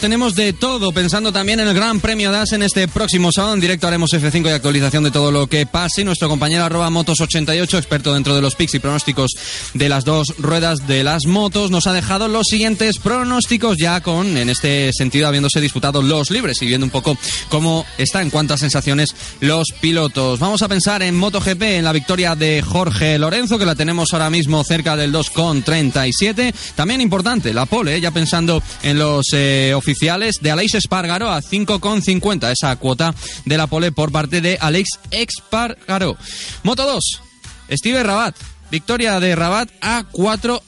Tenemos de todo, pensando también en el Gran Premio DAS en este próximo sábado. En directo haremos F5 y actualización de todo lo que pase. Nuestro compañero arroba motos88, experto dentro de los picks y pronósticos de las dos ruedas de las motos, nos ha dejado los siguientes pronósticos ya con, en este sentido, habiéndose disputado los libres y viendo un poco cómo está en cuantas sensaciones los pilotos. Vamos a pensar en MotoGP, en la victoria de Jorge Lorenzo, que la tenemos ahora mismo cerca del 2,37. También importante, la pole, ¿eh? ya pensando en los eh, oficiales de Aleix Espargaro a 5,50. Esa cuota de la pole por parte de Alex Espargaro. Moto 2. Steve Rabat. Victoria de Rabat a 4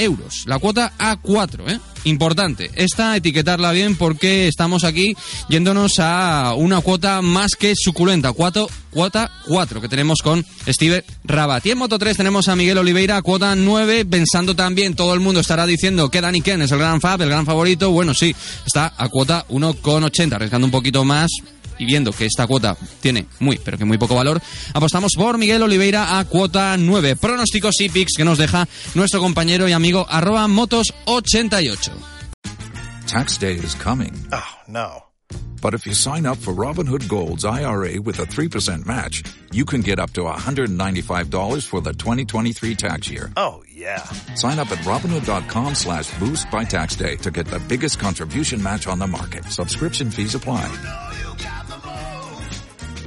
euros. La cuota a 4, ¿eh? Importante. Esta etiquetarla bien porque estamos aquí yéndonos a una cuota más que suculenta. Cuatro, cuota 4 que tenemos con Steve Rabat. Y en Moto 3 tenemos a Miguel Oliveira, cuota 9, pensando también, todo el mundo estará diciendo que Danny Ken es el gran fab, el gran favorito. Bueno, sí, está a cuota 1,80, arriesgando un poquito más y viendo que esta cuota tiene muy, pero que muy poco valor, apostamos por Miguel Oliveira a cuota 9. Pronósticos y picks que nos deja nuestro compañero y amigo arroba motos88. Tax day is coming. Oh, no. But if you sign up for Robinhood Gold's IRA with a 3% match, you can get up to $195 for the 2023 tax year. Oh, yeah. Sign up at Robinhood.com slash boost by tax day to get the biggest contribution match on the market. Subscription fees apply.